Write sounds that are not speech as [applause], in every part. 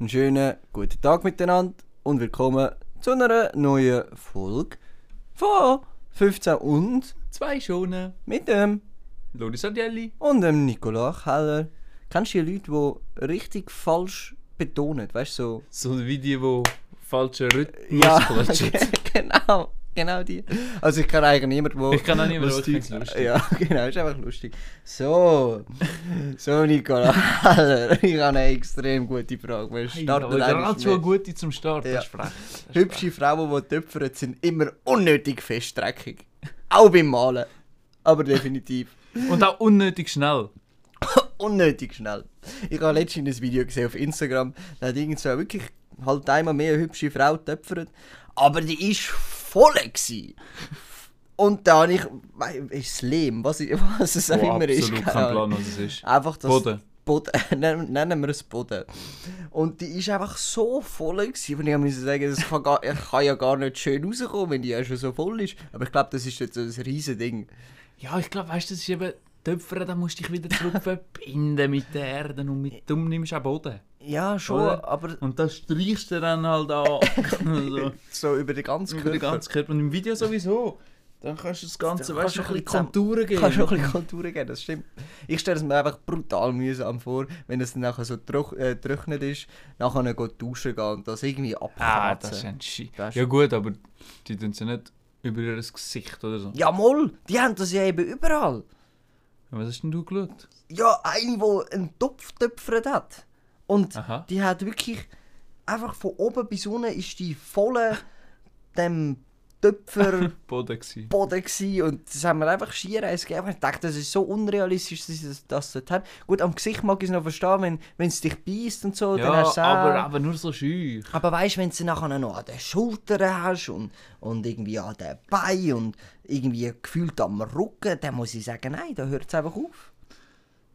Einen schönen guten Tag miteinander und willkommen zu einer neuen Folge von 15 und Zwei Schonen. mit dem Lodi Sardelli. und dem Nicola Keller. Kennst du die Leute, die richtig falsch betonen? Weißt du, so. So wie die, die falschen Rhythmus Ja, klatschen. [laughs] genau. Genau die. Also ich kenne eigentlich niemanden, der... Ich kann auch niemanden, aber ich lustig. Ja, [laughs] genau, ist einfach lustig. So, so Nicola [laughs] ich habe eine extrem gute Frage. Wir Hey, starten aber gerade eigentlich schon gute zum Start. Ja. Das ist frech. Das ist Hübsche Frauen, die töpfern, sind immer unnötig feststreckig. Auch beim Malen. Aber definitiv. [laughs] Und auch unnötig schnell. Unnötig schnell. Ich habe letztens ein Video gesehen auf Instagram, da hat irgend so wirklich halt einmal mehr eine hübsche Frau töpfert. Aber die ist voll gsi. Und da habe ich, ist Lehm, was, ich- was es auch Oh, immer ist. absolut kein. Plan, was es ist. Einfach das Boden. Boden. [laughs] Nennen nennen wir es Boden. Und die ist einfach so voll gewesen, und ich musste sagen, das kann, gar, kann ja gar nicht schön rauskommen, wenn die ja schon so voll ist. Aber ich glaube, das ist jetzt so ein riesen Ding. Ja, ich glaube, weißt du, das ist eben Töpfern, da musst du dich wieder zurück verbinden mit der Erde und mit dem nimmst du auch Boden. Ja, schon, Oder? aber Und das streichst du dann halt an. [laughs] so, so über den ganzen über den Körper. ganzen Körper. Und im Video sowieso. Dann kannst du das Ganze, weißt kannst du, du ein bisschen Konturen geben. Kann schon ein bisschen Konturen geben, das stimmt. Ich stelle es mir einfach brutal mühsam vor, wenn es dann nachher so äh, trocknet ist, nachher geht duschen gehen und das irgendwie Ah, abkratzen. das ist ein Shit. Ja gut, aber die tun sie nicht über ihr Gesicht oder so. Ja, moll, die haben das ja eben überall. Was hast denn du geschaut? Ja, eine, die einen Topf töpfert hat. Und Aha. die hat wirklich einfach von oben bis unten ist die voll dem Töpferboden [laughs] Boden gsi. gsi und das haben wir einfach schier eins gegeben. Ich dachte, das ist so unrealistisch, dass sie das, dort haben. Gut, am Gesicht mag ich es noch verstehen, wenn wenn es dich beißt und so, dann Ja, hast du aber, aber nur so schüch. Aber weißt du, wenn du sie nachher noch an den Schultern hast und, und irgendwie an den Beinen und irgendwie gefühlt am Rücken, dann muss ich sagen, nein, da hört es einfach auf.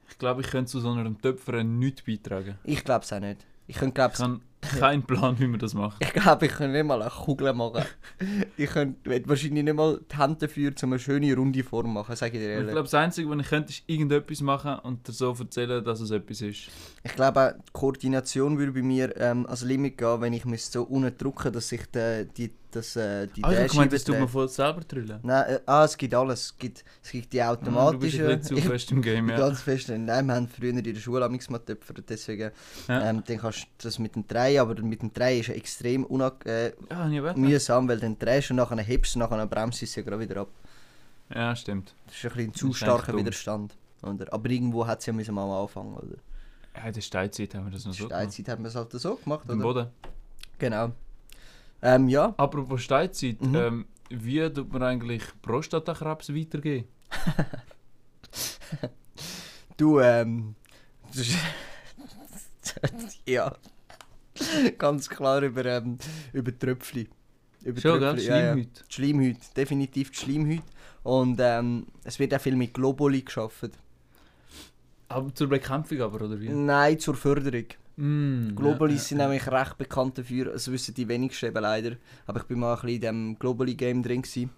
Ich glaube, ich könnte zu so einem Töpfer nichts beitragen. Ich glaube es auch nicht. Ich könnte, glaube Ich habe [laughs] keinen Plan, wie man das macht. Ich glaube, ich könnte nicht mal eine Kugel machen. [laughs] ich könnte wahrscheinlich nicht mal die Hände dafür, um eine schöne runde Form machen, sage ich dir Ich ehrlich. glaube, das Einzige, was ich könnte, ist irgendetwas machen und dir so erzählen, dass es etwas ist. Ich glaube, die Koordination würde bei mir ähm, als Limit gehen, wenn ich müsste so unten drücken, dass ich die, die, das, äh, die Ah, ich gemeint, das tut man voll selber drüllen. Nein, äh, ah, es gibt alles. Es gibt, es gibt die Ah, Du bist zu [laughs] fest im Game, ja. ganz fest. Nein, wir haben früher in der Schule amigs mal getöpfert, deswegen. Ja. Ähm, dann kannst du das mit dem Drehen, aber mit dem Drehen ist ja extrem unang äh, Ja, mühsam, weil dann drehst du und nachher hebst und nachher bremst du es ja gerade wieder ab. Ja, stimmt. Das ist ein bisschen zu starker. Widerstand. Oder? Aber irgendwo hat es ja müssen mal anfangen, oder? Ja, in der Steinzeit haben wir das noch so gemacht. Steinzeit hat man es halt so gemacht, Im oder? Boden. Genau. Ähm, ja. Apropos Steinzeit, Mhm. ähm, wie tut man eigentlich Prostatakrebs weitergeben? [laughs] Du, ähm. [laughs] ja. Ganz klar über, ähm, über Tröpfli. Über Schon, gell? Tröpfli, ja, ja. Schleimhäute, definitiv die Schleimhäute. Und ähm, es wird auch viel mit Globuli geschaffen. Aber zur Bekämpfung aber, oder wie? Nein, zur Förderung. Mm, Globuli ja, sind ja, nämlich recht bekannt dafür, das wissen die wenigsten eben leider. Aber ich bin mal ein bisschen in diesem Globuli-Game drin. Gewesen.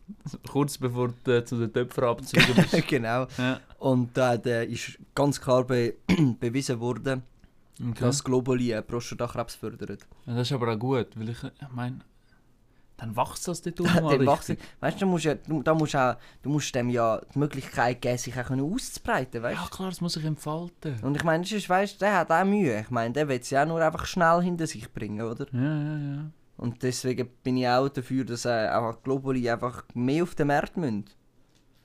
Kurz bevor du äh, zu den Töpfern abgezogen bist. [laughs] genau. Und da äh, ist ganz klar be [clears throat] bewiesen worden, Okay. dass Globuli äh, Prostatakrebs fördert. Ja, das ist aber auch gut, weil ich, ich meine, dann wächst das dort [laughs] unten mal richtig. Weißt du, musst, ja, du, da musst auch, du musst dem ja die Möglichkeit geben, sich auch können auszubreiten, weißt Ja klar, das muss sich entfalten. Und ich meine, sonst, weißt, der hat auch Mühe. Ich meine, der will es ja auch nur einfach schnell hinter sich bringen, oder? Ja, ja, ja. Und deswegen bin ich auch dafür, dass äh, einfach Globuli einfach mehr auf den Markt müssen.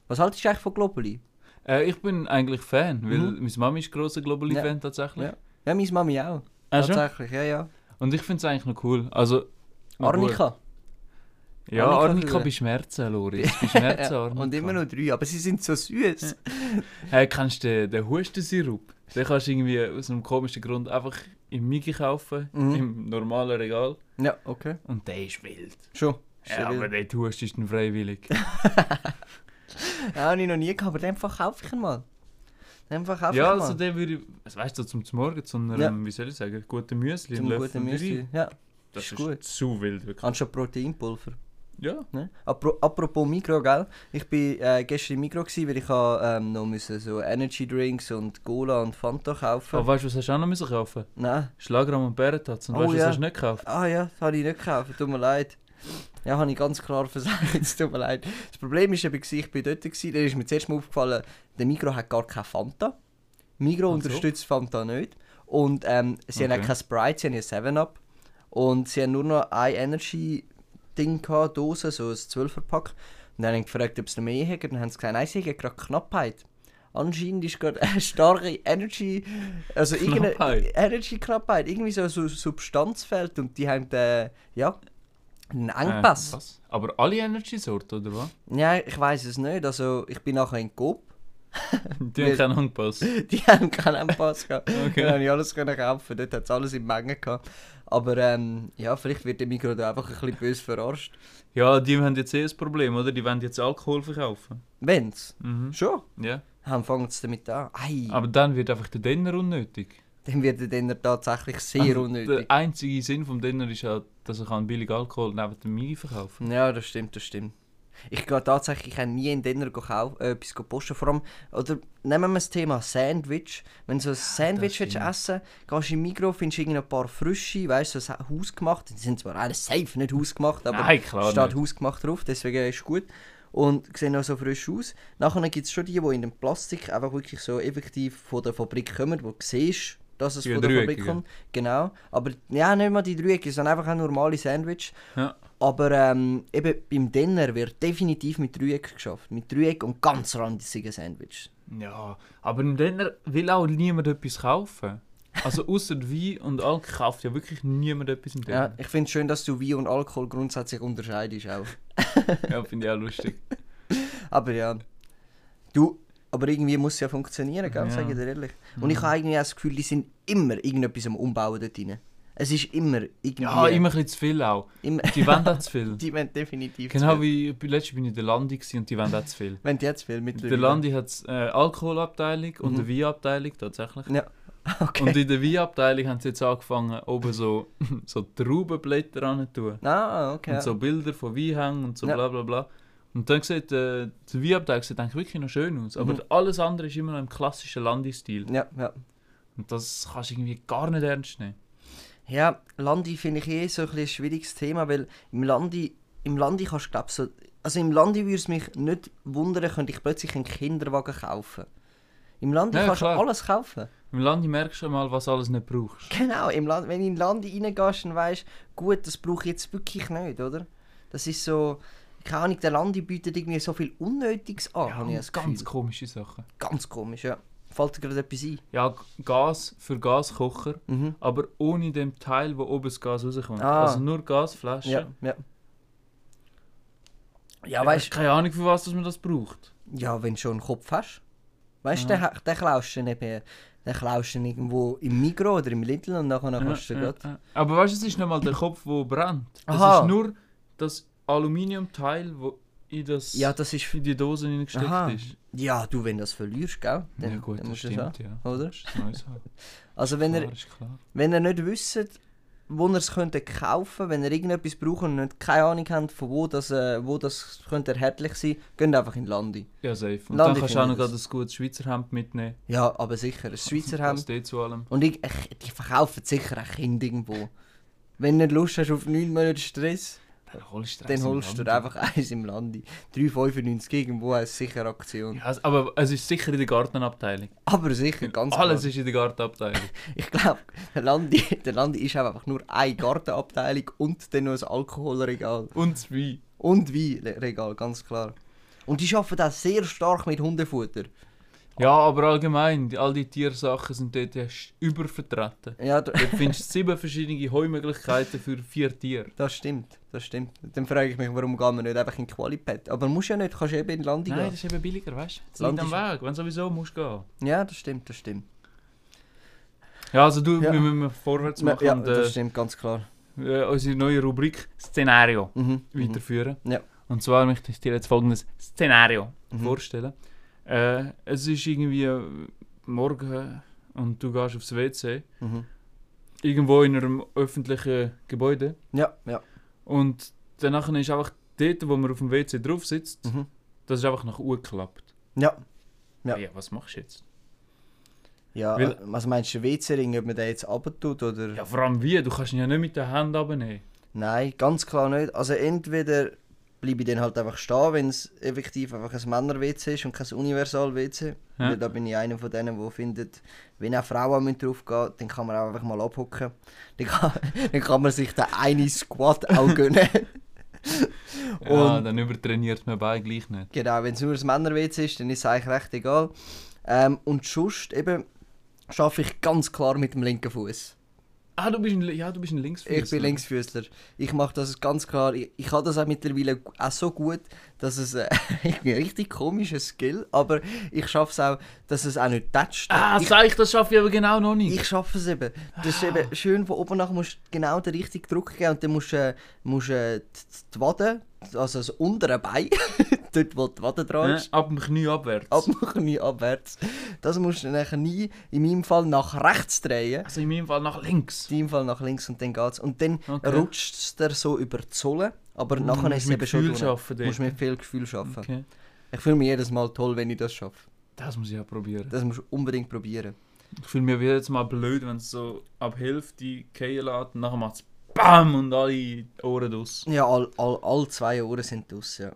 Was haltest du eigentlich von Globuli? Äh, ich bin eigentlich Fan, weil Mhm. meine Mami ist grosser Globally-Fan tatsächlich. Ja. Ja, meine Mami auch. Schon? Tatsächlich, ja, ja. Und ich finde es eigentlich noch cool. Also, na gut. Ja, Arnika früher. bei Schmerzen, Loris. Bei [laughs] Schmerzen, Ja, Arnika. und immer noch drei, aber sie sind so süß. Hey, kennst du den, den Hustensirup? Den kannst du irgendwie aus einem komischen Grund einfach im Migi kaufen, Mhm. im normalen Regal. Ja, okay. Und der ist wild. Schon. Ja, aber der Hust ist dann freiwillig. [laughs] Ja, habe ich noch nie gehabt, aber den verkaufe ich mal. Den verkaufe ja, ich mal. also den würde ich, also weißt du, zum Morgen, zu einem, Ja. wie soll ich sagen, guten Müsli, Zum guten Müsli. Ja, Das ist ist gut. zu wild, wirklich. anstatt Proteinpulver. Ja. Ne? Apro apropos Mikro, gell? Ich bin äh, gestern im Mikro, gewesen, weil ich habe, ähm, noch müssen so Energy Drinks und Cola und Fanta kaufen. Aber weißt du, was hast du auch noch müssen kaufen? Nein. Schlagrahm und Bärentatz. Und Oh, weißt du, was ja. hast du nicht gekauft? Ah ja, das habe ich nicht gekauft, tut mir leid. Ja, habe ich ganz klar [laughs] versagt, es tut mir leid. Das Problem ist eben, ich bin dort, gewesen, da ist mir zuerst mal aufgefallen, der Mikro hat gar keine Fanta. Migro so. unterstützt Fanta nicht. Und ähm, sie haben Okay. auch kein Sprite, sie haben ein 7-Up. Und sie haben nur noch ein Energy-Ding gehabt, Dose, so ein 12er-Pack. Und dann habe ich gefragt, ob sie noch mehr haben. Dann haben sie gesagt, nein, sie haben gerade Knappheit. Anscheinend ist gerade eine starke Energy, also irgendeine Knappheit. Energy-Knappheit, irgendwie so ein Substanzfeld und die haben, äh, ja, einen Äh, Engpass. was? Aber alle Energy-Sorten, oder was? ja, ich weiß es nicht, also ich bin nachher in Coop, [laughs] Die haben keinen Engpass. [laughs] die haben keinen Engpass gehabt. Okay. Dann habe ich alles können kaufen, dort hat es alles in Mengen gehabt. Aber ähm, ja, vielleicht wird der Mikro da einfach ein bisschen böse verarscht. Ja, die haben jetzt eh ein Problem, oder? Die wollen jetzt Alkohol verkaufen. Wenn's? Mhm. Schon? Ja. Dann fangen sie damit an. Ei, Aber dann wird einfach der Denner unnötig. dann wird der Denner tatsächlich sehr Also, unnötig. Der einzige Sinn vom Denner ist ja, dass er kann billig Alkohol neben dem Migi verkaufen Ja, das stimmt, das stimmt. Ich gehe tatsächlich ich habe nie in gekauft, äh, etwas posten. Vor allem, oder nehmen wir das Thema Sandwich. Wenn du so ein Sandwich willst essen gehst du im Mikro, findest du ein paar frische, weißt du, so hausgemacht. Die sind zwar alles safe nicht hausgemacht, aber Nein, klar steht nicht. hausgemacht drauf, deswegen ist es gut. Und sehen auch so frisch aus. Nachher gibt es schon die, die in dem Plastik einfach wirklich so effektiv von der Fabrik kommen, wo du siehst, dass es Die von der Fabrik dreieckigen. kommt. Genau. Aber ja, nicht mal die Dreiecke, sondern einfach ein normale Sandwich. Ja. Aber ähm, eben beim Dinner wird definitiv mit Dreieck geschafft. Mit Dreieck und ganz ranzigen Sandwich. Ja, aber im Denner will auch niemand etwas kaufen. Also [laughs] außer Wein und Alkohol kauft ja wirklich niemand etwas im Ja, Denner. ich finde es schön, dass du Wein und Alkohol grundsätzlich unterscheidest auch. Ja, finde ich auch lustig. [laughs] Aber ja. Du, aber irgendwie muss es ja funktionieren, gell? Ja. Sag ich dir ehrlich. Und ich habe irgendwie auch das Gefühl, die sind immer irgendetwas am Umbauen dort drin. Es ist immer irgendwie... Ja, immer ein bisschen zu viel auch. immer Die wollen auch zu viel. [laughs] die wollen definitiv zu Genau wie letztes bin ich in der Landi und die wollen auch zu viel. [laughs] Wenn die jetzt viel mit Der Landi hat äh, Alkoholabteilung und Mhm. eine Weinabteilung tatsächlich. Ja, [laughs] okay. Und in der Weinabteilung haben sie jetzt angefangen, oben so, so Traubenblätter ran zu tun. ah, okay. Und so Bilder von Weinhängen und so Ja. bla bla bla. Und dann sieht äh, die Weinabteilung sieht eigentlich wirklich noch schön aus. Aber Mhm. alles andere ist immer noch im klassischen Landi-Stil. Ja, ja. Und das kannst du irgendwie gar nicht ernst nehmen. Ja, Landi finde ich eh so ein, ein schwieriges Thema, weil im Landi, im Landi kannst du glaub, so, also im Landi würde es mich nicht wundern, könnte ich plötzlich einen Kinderwagen kaufen. Im Landi Ja, kannst du alles kaufen. Im Landi merkst du mal, was alles nicht brauchst. Genau, im Land, wenn du in Landi reingehst, dann weißt du, gut, das brauche ich jetzt wirklich nicht, oder? Das ist so, keine Ahnung, der Landi bietet irgendwie so viel Unnötiges an, Ja, ganz Gefühl. komische Sachen. Ganz komisch, ja. Fällt dir gerade etwas ein? Ja, Gas für Gaskocher, Mhm. aber ohne dem Teil, wo oben das Gas rauskommt. Ah. Also nur Gasflaschen. Ja, ja. Ja, Ja, weißt keine Ahnung, für was dass man das braucht. Ja, wenn du schon einen Kopf hast. Weißt du, Ja. den, den klaust du nicht mehr. Den klaust du irgendwo im Migro oder im Lidl und nachher kannst du Ja, ja. Aber weißt du, es ist nicht mal der Kopf, der brennt. Das Aha. ist nur das Aluminiumteil, das in, das, Ja, das ist. in die Dose hineingesteckt Aha. ist. Ja, du, wenn du das verlierst, gell? Dann, ja gut, dann das stimmt, das ja. auch, oder? Das haben. [laughs] Also, wenn Klar, ihr, wenn ihr nicht wisst, wo ihr es könnte kaufen wenn ihr irgendetwas braucht und nicht keine Ahnung habt, von wo das, äh, wo das könnte erhältlich sein, geht einfach in Landi. Ja, safe. Und Landi dann kannst du auch noch gerade ein gutes Schweizer Hemd mitnehmen. Ja, aber sicher, ein Schweizer Hemd. Das steht zu allem. Und ich, ich, die verkaufen sicher auch Kinder irgendwo. Wenn du nicht Lust hast auf 9 Monate Stress, holst du dann holst du einfach [laughs] eins im Landi. 3,95 irgendwo als sicher Aktion. Ja, aber es ist sicher in der Gartenabteilung. Aber sicher, ganz Alles klar. ist in der Gartenabteilung. [laughs] Ich glaube, der Landi, der Landi ist einfach nur eine Gartenabteilung und dann noch ein Alkoholregal. Und das Wein. Und Weinregal, ganz klar. Und die arbeiten auch sehr stark mit Hundefutter. Ja, aber allgemein, all die Tiersachen sind dort übervertreten. Ja, Du findest sieben verschiedene Heumöglichkeiten für vier Tiere. das stimmt, das stimmt. Dann frage ich mich, warum gehen wir nicht einfach in Qualipad? Aber musst ja nicht, kannst eben in Landi Nein, gehen. das ist eben billiger, weißt du? Das Land am Weg, wenn sowieso musst gehen. Ja, das stimmt, das stimmt. Ja, also du, Ja. wir müssen vorwärts machen Ja, und das äh, stimmt, ganz klar. äh, unsere neue Rubrik Szenario Mhm. weiterführen. Ja. Und zwar möchte ich dir jetzt folgendes Szenario Mhm. vorstellen. Äh, es ist irgendwie morgen und du gehst aufs WC, Mhm. irgendwo in einem öffentlichen Gebäude Ja, ja. und danach ist einfach dort, wo man auf dem WC drauf sitzt, Mhm. das ist einfach nach U geklappt. Ja. Ja. Ja. was machst du jetzt? Ja, Weil- was meinst du, WC-Ring, ob man den jetzt runtertut oder? Ja, vor allem wie? Du kannst ihn ja nicht mit der Hand abnehmen. Nein, ganz klar nicht. Also entweder bleibe ich dann halt einfach stehen, wenn es effektiv einfach ein Männer-WC ist und kein Universal-WC. Ja. Da bin ich einer von denen, der findet, wenn auch Frauen drauf gehen dann kann man auch einfach mal abhocken. [laughs] Dann kann, dann kann man sich den einen Squat auch gönnen. [laughs] [laughs] Ja, Und- dann übertrainiert man beide gleich nicht. Genau, wenn es nur ein Männer-WC ist, dann ist es eigentlich recht egal. Ähm, und sonst eben schaffe ich ganz klar mit dem linken Fuß. Ah, du bist ein, ja, du bist ein Linksfüßler. Ich bin Linksfüßler. Ich mache das ganz klar. Ich, ich habe das auch mittlerweile auch so gut, dass es äh, [laughs] ein richtig komischer Skill, aber ich schaffe es auch, dass es auch nicht tätscht. Ah, ich, sag ich, das schaffe ich aber genau noch nicht. ich schaffe es eben. Das ist eben schön, von oben nach musst du genau den richtigen Druck geben und dann musst du, äh, musst, äh, die, die Wade, also das untere Bein, [laughs] dort wo die Wade dran Ja, ist, ab dem Knie abwärts. ab dem Knie abwärts, das musst du dann nachher nie, in meinem Fall nach rechts drehen. Also in meinem Fall nach links. In deinem Fall nach links und dann geht's. Und dann Okay. rutscht es dir so über die Sohle, aber Du nachher ist es eben schon Du musst mit viel Gefühl arbeiten. Okay. Ich fühle mich jedes Mal toll, wenn ich das schaffe. Das muss ich auch probieren. Das musst du unbedingt probieren. Ich fühle mich jedes Mal blöd, wenn es so ab Hälfte fallen lässt und nachher macht es BAM und alle Ohren aus. Ja, all, all, all zwei Ohren sind aus, ja.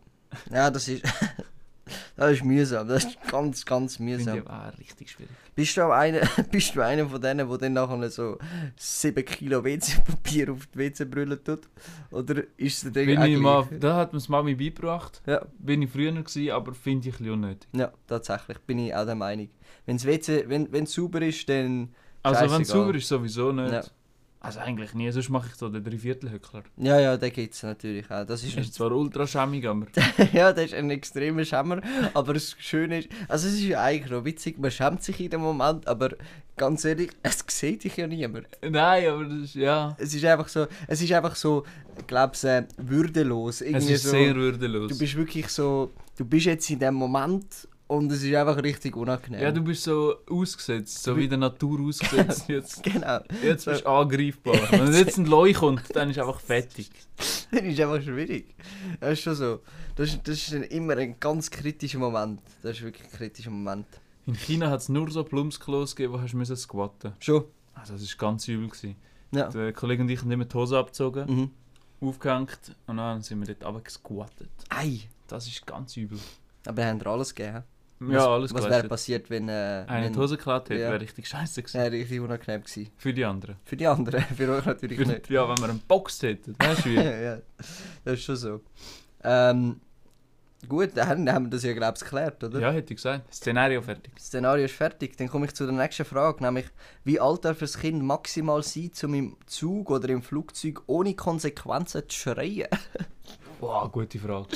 Ja, das ist... [laughs] das ist mühsam. Das ist ganz, ganz Finde mühsam. ich aber auch richtig schwierig. Bist du auch einer, [laughs] bist du einer von denen, der dann nachher so 7 Kilo WC-Papier auf die WC-Brille tut? Oder ist es dir Bin auch ich mal, da hat mir die Mami beigebracht. Ja. Bin ich früher gewesen, aber finde ich ein bisschen unnötig. Ja, tatsächlich, bin ich auch der Meinung. Wenn's WC, wenn es sauber ist, dann... Also wenn es sauber ist, sowieso nicht. Ja. Also eigentlich nie, sonst mache ich so den Dreiviertelhöckler. Ja, ja, den gibt es natürlich auch. Das ist, Ist zwar ultra schämig, aber [laughs] ja, das ist ein extremer Schämmer, aber das Schöne ist, also es ist ja eigentlich noch witzig, man schämt sich in dem Moment, aber ganz ehrlich, [laughs] es sieht dich ja niemand. Nein, aber das ist, ja. Es ist einfach so, es ist einfach so, ich glaube, äh, würdelos. Es Irgendwie ist so, sehr würdelos. du bist wirklich so, du bist jetzt in dem Moment und es ist einfach richtig unangenehm. ja, du bist so ausgesetzt, so wie der Natur ausgesetzt. [laughs] Jetzt, Genau, jetzt bist du angreifbar. Wenn jetzt ein Leu kommt, dann ist einfach fertig. [laughs] das ist einfach schwierig. Das ist schon so. Das ist, das ist dann immer ein ganz kritischer Moment. Das ist wirklich ein kritischer Moment. In China hat es nur so Plumpsklos gegeben, wo hast du squatten Schon? also Das war ganz übel. Gewesen. Ja. Der Kollege und ich haben immer die Hose abgezogen, Mhm. aufgehängt und dann sind wir dort runtergesquattet. Ei, Das ist ganz übel. aber haben dir alles gegeben? Ja, alles Was wäre passiert, wenn... Äh, Einer die Hose geklaut hätte, Ja. wäre richtig scheiße gewesen. Ja, richtig unangenehm gewesen. Für die anderen. Für die anderen, [laughs] für euch natürlich Für, nicht. ja, wenn wir einen Box hätten, weißt du [laughs] ja, das ist schon so. Ähm, gut, dann haben wir das ja, glaube ich, geklärt, oder? ja, hätte ich gesagt. Szenario fertig. Szenario ist fertig. Dann komme ich zu der nächsten Frage, nämlich wie alt darf das Kind maximal sein, um im Zug oder im Flugzeug ohne Konsequenzen zu schreien? [laughs] Wow, gute Frage.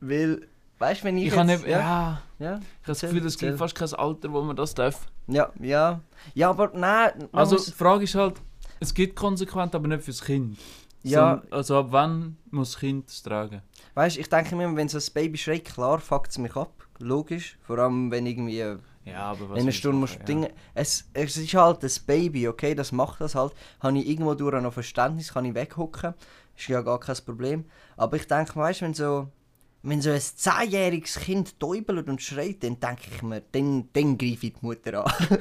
Weil, weißt du, wenn ich, Ich, habe nicht, ja, ja, ja, ich habe das Gefühl, es gibt fast kein Alter, wo man das darf. ja, ja. Ja, aber nein, Also muss- die Frage ist halt, es gibt konsequent, aber nicht fürs Kind. Ja. So, also ab wann muss das Kind es tragen? weißt, ich denke mir, wenn so ein Baby schreit, klar fuckt es mich ab. Logisch. Vor allem, wenn irgendwie... Ja, aber was willst du Stunde musst du Dinge. Es, es ist halt ein Baby, okay, das macht das halt. Habe ich irgendwo durch noch Verständnis, kann ich weghocken. Ist ja gar kein Problem. Aber ich denke, weißt du, wenn so. Wenn so ein zehnjähriges Kind täubelt und schreit, dann denke ich mir, dann, dann greife ich die Mutter an. [laughs]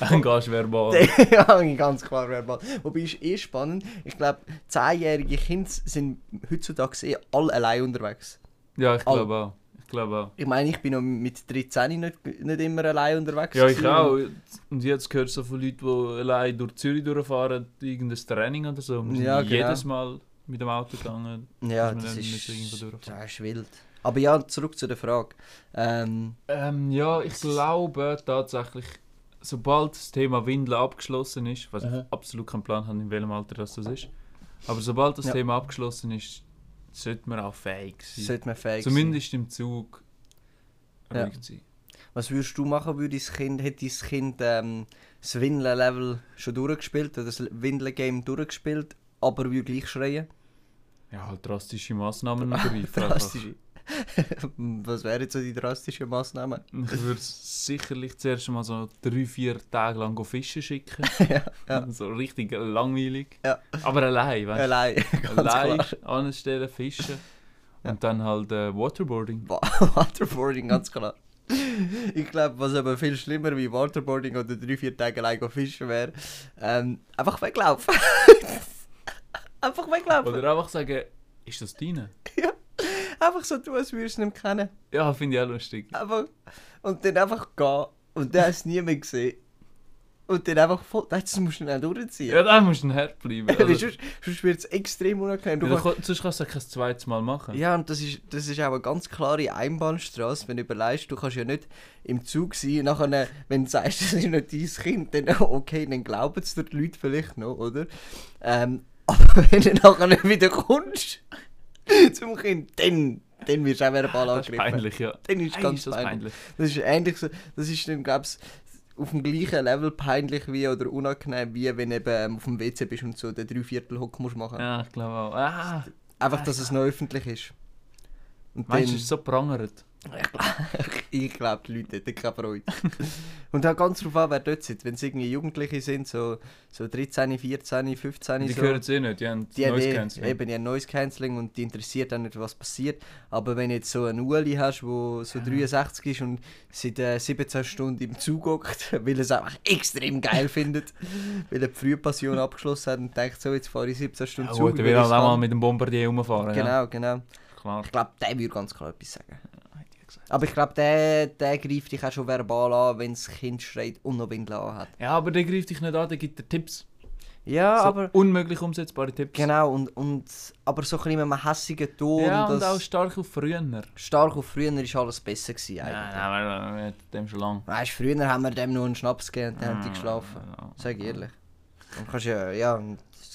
Dann gehst du verbal. [laughs] ja, ganz klar verbal. Wobei ist eh spannend. Ich glaube, zehnjährige Kinder sind heutzutage eh alle allein unterwegs. Ja, ich glaube auch. Ich glaube auch. Ich meine, ich bin noch mit 13 nicht, nicht immer allein unterwegs. Ja, ich auch. Und jetzt gehört so von Leuten, die allein durch Zürich durchfahren, irgendein Training oder so. Ja, genau. jedes Mal mit dem Auto gegangen. Ja, das dann ist, das ist wild. Aber ja, zurück zu der Frage. Ähm, Ähm, ja, ich glaube tatsächlich, sobald das Thema Windeln abgeschlossen ist, was Mhm. ich absolut keinen Plan habe, in welchem Alter das, das ist, aber sobald das Ja. Thema abgeschlossen ist, sollte man auch fähig sein. sollte man fähig Zumindest im Zug Ja. sein. sein. Was würdest du machen, würde das Kind, hätte das Kind ähm, das Windeln-Level schon durchgespielt, oder das Windeln-Game durchgespielt, aber würde gleich schreien? Ja, halt drastische Massnahmen [laughs] ergreifen. [laughs] Was wären jetzt so die drastischen Massnahmen? [laughs] Ich würde sicherlich zuerst mal so drei, vier Tage lang fischen schicken. ja, ja. So richtig langweilig. Ja. Aber allein, weißt Allein, du? Allein klar. anstellen, fischen. Und dann halt äh, Waterboarding. Wa- Waterboarding, ganz klar. Ich glaube, was aber viel schlimmer wie Waterboarding oder drei, vier Tage allein fischen wäre, ähm, einfach weglaufen. Einfach weglaufen. Oder einfach sagen, ist das deine? [laughs] Einfach so tun, als würdest du ihn nicht kennen. Ja, finde ich auch lustig. Einfach. Und dann einfach gehen. Und dann hast du nie mehr gesehen. Und dann einfach voll. Das musst du dann durchziehen. Ja, da musst du Herd bleiben. [laughs] Also, sonst, sonst wird es extrem unangenehm. Du ja, kannst- dann, sonst kannst du ja kein zweites Mal machen. Ja, und das ist, das ist auch eine ganz klare Einbahnstraße, wenn du überlegst, du kannst ja nicht im Zug sein, nachher, wenn du sagst, [laughs] das ist nicht dein Kind, dann okay, dann glauben es dir die Leute vielleicht noch, oder? Ähm, aber [laughs] wenn du nachher wieder kommst zum Kind, dann, dann wirst du auch das ist angegriffen. peinlich, ja. Dann ist Hey, ganz ist das peinlich. Das ist ähnlich so, das ist dann, auf dem gleichen Level peinlich wie oder unangenehm wie wenn du eben ähm, auf dem WC bist und so den Dreiviertel-Hock musst machen. Ja, ich glaube auch. Ah, Einfach, dass es noch öffentlich ist. Und meinst du, es ist so prangert? [laughs] Ich glaube, die Leute hätten keine Freude. [laughs] und auch ganz drauf an, wer dort sitzt. Wenn es irgendwie Jugendliche sind, so, so 13, 14, 15, Die so, hören es eh nicht, die haben die Noise eh- Cancelling. eben die haben Noise Cancelling und die interessiert auch nicht, was passiert. Aber wenn du jetzt so einen Uli hast, der so 63 ist und seit äh, 17 Stunden im Zug hockt, [laughs] weil er es einfach extrem geil findet, weil er die Frühpassion abgeschlossen hat und denkt, so, jetzt fahre ich 17 Stunden Ja, Zug. gut, der über will auch mal mit dem Bombardier rumfahren. Ja. Genau, genau. Klar. Ich glaube, der würde ganz klar etwas sagen. Gesagt. Aber ich glaube, der, der greift dich auch schon verbal an, wenn das Kind schreit und noch Windel hat. Ja, aber der greift dich nicht an, der gibt dir Tipps. Ja, so aber... unmöglich umsetzbare Tipps. Genau, und, und, aber so ein bisschen mit einem hässigen Ton. Ja, und auch stark auf früher. Nein, stark auf früher war alles besser gewesen, nein, eigentlich. aber wir hatten dem schon lange. Weißt, früher haben wir dem nur einen Schnaps gegeben und dann haben die Ah, geschlafen. ja. Sag ich ehrlich. Und kannst ja, ja,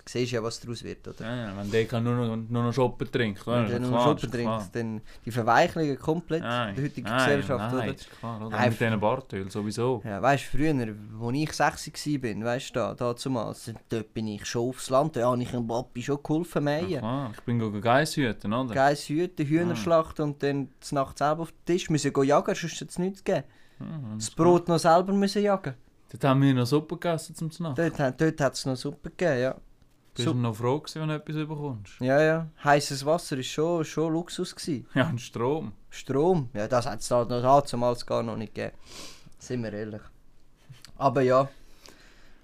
du siehst ja, was daraus wird, oder? Ja, ja, wenn der kann nur noch, nur noch shoppen trinkt. Wenn oder? du Ist nur ist klar. trinkst, dann die Verweichligen komplett Nein, in der heutigen nein, Gesellschaft, nein, oder? Ist klar, oder? Nein, mit diesen Bartöl sowieso. Ja, weißt du, früher, als ich 60 war, weißt du, da, da zumal, dort bin ich schon aufs Land, da habe ich dem Papi schon geholfen, Ja, klar. Ich bin gegangen Geiss hüten, oder? Geiss hüten, Hühnerschlacht und dann zur Nacht selber auf den Tisch müssen gehen jagen, sonst hat es nichts gegeben. Ja, Das Brot noch selber müssen jagen. Dort haben wir noch Suppe gegessen zum Nacht. Dort, dort hat es noch Suppe gegeben, ja. Bist du Suppe. noch froh gewesen, wenn du etwas bekommst? Ja, ja. Heißes Wasser war schon, schon Luxus. Gewesen. [laughs] Ja, und Strom. Strom, ja, das hat es da noch damals gar noch nicht gegeben. Sind wir ehrlich. Aber ja,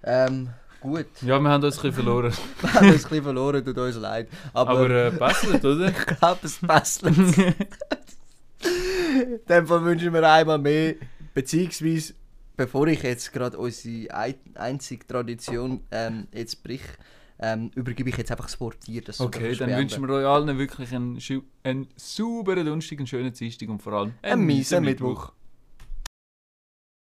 ähm, gut. Ja, wir haben uns ein bisschen verloren. [laughs] Wir haben uns ein bisschen verloren, tut uns leid. Aber, Aber äh, passt, oder? [laughs] ich glaube, es passt. In dem Fall wünschen wir einmal mehr, beziehungsweise, bevor ich jetzt gerade unsere ein einzige Tradition ähm, jetzt brich, ähm, übergebe ich jetzt einfach das Wort dir. Dass Okay, dann wünschen wir euch allen wirklich einen, einen sauberen Donnerstag, einen schönen Dienstag und vor allem Einen miesen Mittwoch.